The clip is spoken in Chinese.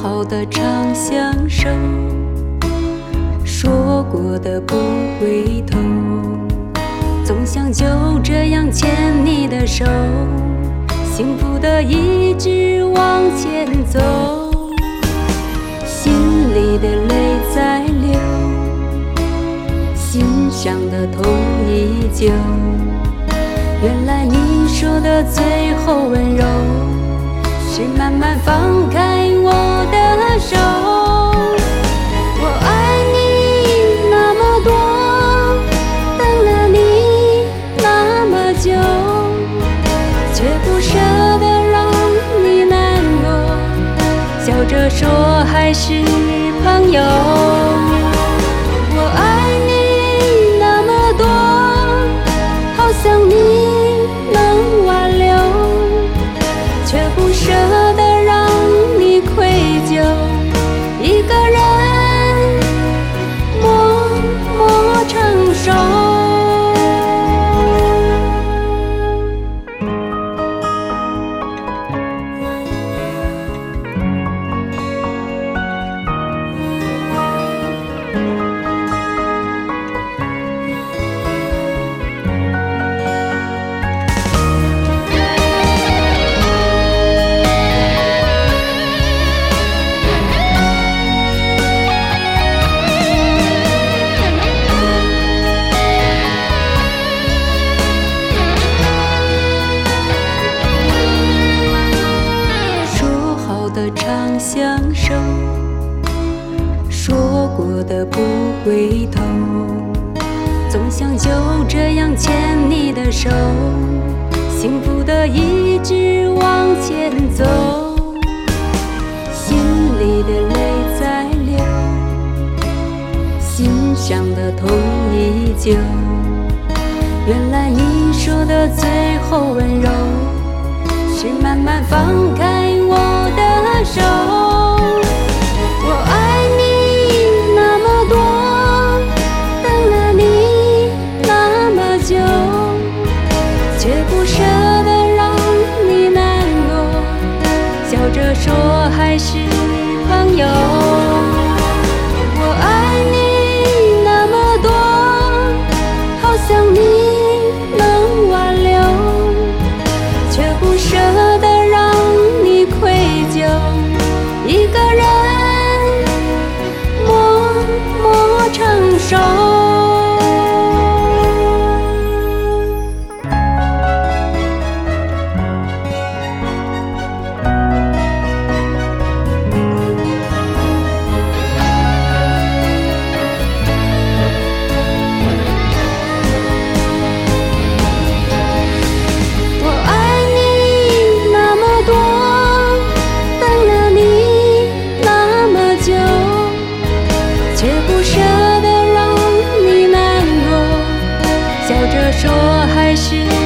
好的，长相守，说过的不回头，总想就这样牵你的手，幸福的一直往前走，心里的泪在流，心上的痛依旧。着说还是朋友。我爱你那么多，好想你相守，说过的不回头，总想就这样牵你的手，幸福的一直往前走，心里的泪在流，心上的痛依旧。原来你说的最后温柔。是慢慢放开说还是朋友我爱你那么多好想你能挽留却不舍得让你愧疚。一个人默默承受。不舍得让你难过笑着说还是